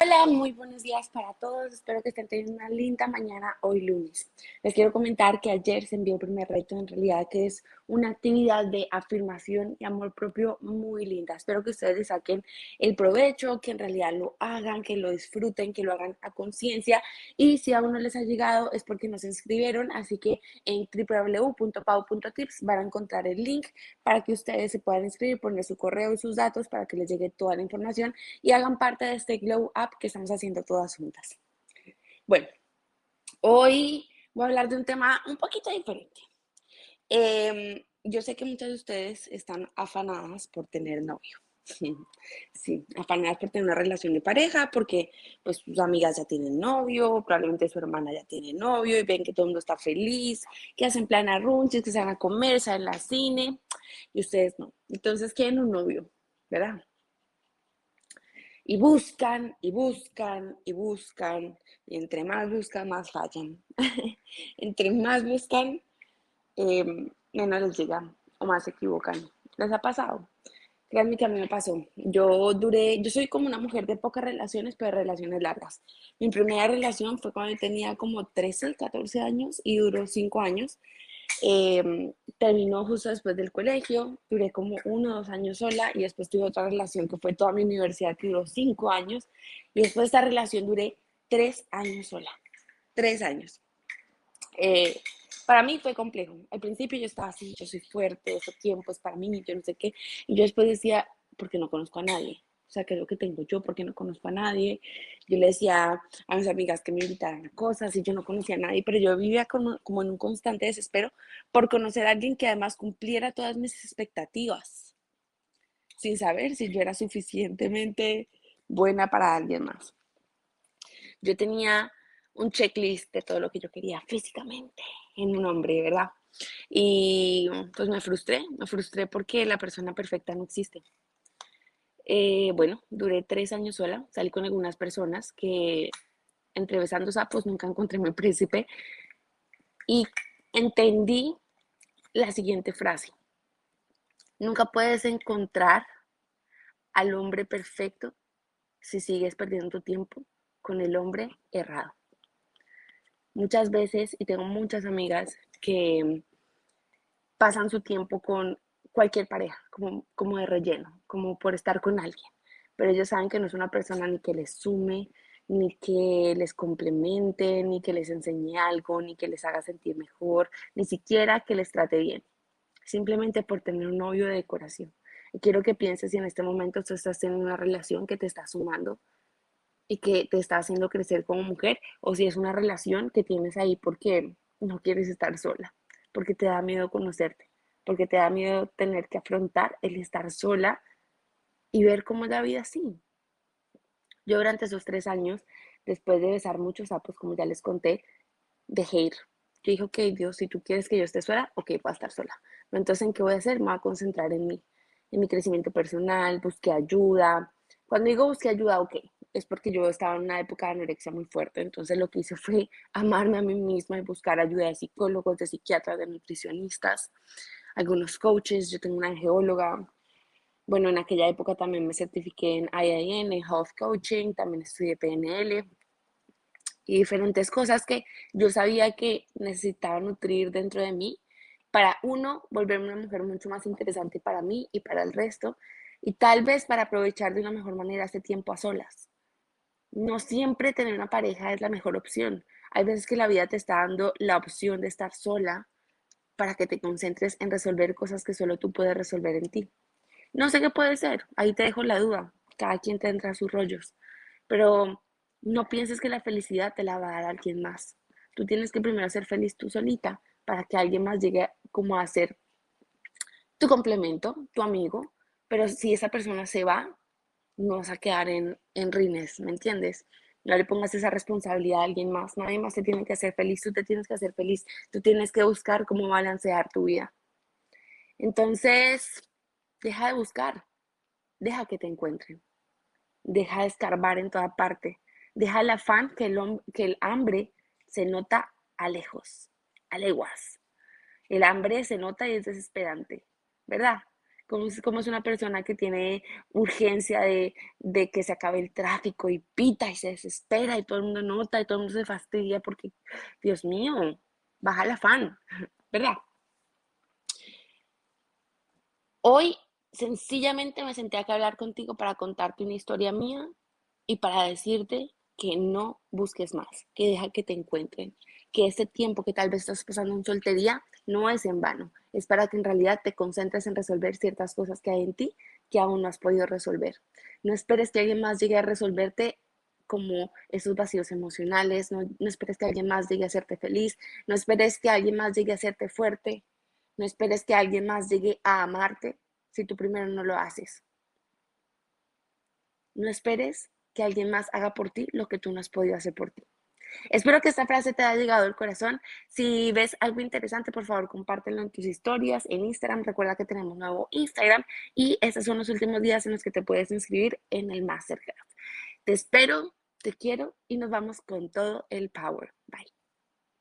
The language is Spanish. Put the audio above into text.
Hola, muy buenos días para todos. Espero que estén teniendo una linda mañana hoy lunes. Les quiero comentar que ayer se envió el primer reto, en realidad que es una actividad de afirmación y amor propio muy linda. Espero que ustedes saquen el provecho, que en realidad lo hagan, que lo disfruten, que lo hagan a conciencia. Y si aún no les ha llegado es porque no se inscribieron, así que en www.pau.tips van a encontrar el link para que ustedes se puedan inscribir, poner su correo y sus datos para que les llegue toda la información y hagan parte de este Glow que estamos haciendo todas juntas. Bueno, hoy voy a hablar de un tema un poquito diferente. Em, yo sé que muchas de ustedes están afanadas por tener novio. Sí, afanadas por tener una relación de pareja, porque pues sus amigas ya tienen novio, probablemente su hermana ya tiene novio y ven que todo el mundo está feliz, que hacen plan a que se van a comer, salen al cine, y ustedes no. Entonces quieren un novio, ¿verdad? Y buscan y buscan y buscan. Y entre más buscan, más fallan. entre más buscan, em, menos les llega o más se equivocan. ¿Les ha pasado? Créanme que a mí me pasó. Yo duré, yo soy como una mujer de pocas relaciones, pero relaciones largas. Mi primera relación fue cuando tenía como 13, 14 años y duró 5 años. Em, terminó justo después del colegio, duré como uno o dos años sola y después tuve otra relación que fue toda mi universidad que duró cinco años y después de esta relación duré tres años sola, tres años. Eh, para mí fue complejo. Al principio yo estaba así, yo soy fuerte, ese tiempo es para mí, yo no sé qué. Y yo después decía, porque no conozco a nadie. O sea, ¿qué es lo que tengo yo? Porque no conozco a nadie. Yo le decía a mis amigas que me invitaran a cosas y yo no conocía a nadie, pero yo vivía como, como en un constante desespero por conocer a alguien que además cumpliera todas mis expectativas, sin saber si yo era suficientemente buena para alguien más. Yo tenía un checklist de todo lo que yo quería físicamente en un hombre, ¿verdad? Y pues me frustré, me frustré porque la persona perfecta no existe. Eh, bueno, duré tres años sola, salí con algunas personas que entre besando sapos nunca encontré mi príncipe y entendí la siguiente frase. Nunca puedes encontrar al hombre perfecto si sigues perdiendo tu tiempo con el hombre errado. Muchas veces, y tengo muchas amigas que pasan su tiempo con cualquier pareja, como, como de relleno, como por estar con alguien. Pero ellos saben que no es una persona ni que les sume, ni que les complemente, ni que les enseñe algo, ni que les haga sentir mejor, ni siquiera que les trate bien. Simplemente por tener un novio de decoración. Y quiero que pienses si en este momento tú estás teniendo una relación que te está sumando y que te está haciendo crecer como mujer, o si es una relación que tienes ahí porque no quieres estar sola, porque te da miedo conocerte porque te da miedo tener que afrontar el estar sola y ver cómo es la vida así. Yo durante esos tres años, después de besar muchos sapos, como ya les conté, dejé ir. Yo dije, ok, Dios, si tú quieres que yo esté sola, ok, voy a estar sola. Entonces, ¿en qué voy a hacer? Me voy a concentrar en mí, en mi crecimiento personal, busqué ayuda. Cuando digo busqué ayuda, ok, es porque yo estaba en una época de anorexia muy fuerte, entonces lo que hice fue amarme a mí misma y buscar ayuda de psicólogos, de psiquiatras, de nutricionistas algunos coaches, yo tengo una geóloga. Bueno, en aquella época también me certifiqué en IIN, en Health Coaching, también estudié PNL y diferentes cosas que yo sabía que necesitaba nutrir dentro de mí para, uno, volverme una mujer mucho más interesante para mí y para el resto, y tal vez para aprovechar de una mejor manera este tiempo a solas. No siempre tener una pareja es la mejor opción. Hay veces que la vida te está dando la opción de estar sola para que te concentres en resolver cosas que solo tú puedes resolver en ti. No sé qué puede ser, ahí te dejo la duda, cada quien tendrá sus rollos, pero no pienses que la felicidad te la va a dar alguien más. Tú tienes que primero ser feliz tú solita para que alguien más llegue como a ser tu complemento, tu amigo, pero si esa persona se va, no vas a quedar en, en rines, ¿me entiendes? No le pongas esa responsabilidad a alguien más. Nadie más te tiene que hacer feliz. Tú te tienes que hacer feliz. Tú tienes que buscar cómo balancear tu vida. Entonces, deja de buscar. Deja que te encuentren. Deja de escarbar en toda parte. Deja el afán que el, que el hambre se nota a lejos, a leguas. El hambre se nota y es desesperante, ¿verdad? Como es, como es una persona que tiene urgencia de, de, que se acabe el tráfico y pita y se desespera y todo el mundo nota y todo el mundo se fastidia porque, Dios mío, baja el afán, ¿verdad? Hoy sencillamente me senté acá a hablar contigo para contarte una historia mía y para decirte que no busques más, que deja que te encuentren, que este tiempo que tal vez estás pasando en soltería no es en vano, es para que en realidad te concentres en resolver ciertas cosas que hay en ti que aún no has podido resolver. No esperes que alguien más llegue a resolverte como esos vacíos emocionales, no, no esperes que alguien más llegue a hacerte feliz, no esperes que alguien más llegue a hacerte fuerte, no esperes que alguien más llegue a amarte si tú primero no lo haces. No esperes que alguien más haga por ti lo que tú no has podido hacer por ti. Espero que esta frase te haya llegado al corazón. Si ves algo interesante, por favor, compártelo en tus historias, en Instagram. Recuerda que tenemos nuevo Instagram y estos son los últimos días en los que te puedes inscribir en el Masterclass. Te espero, te quiero y nos vamos con todo el power. Bye.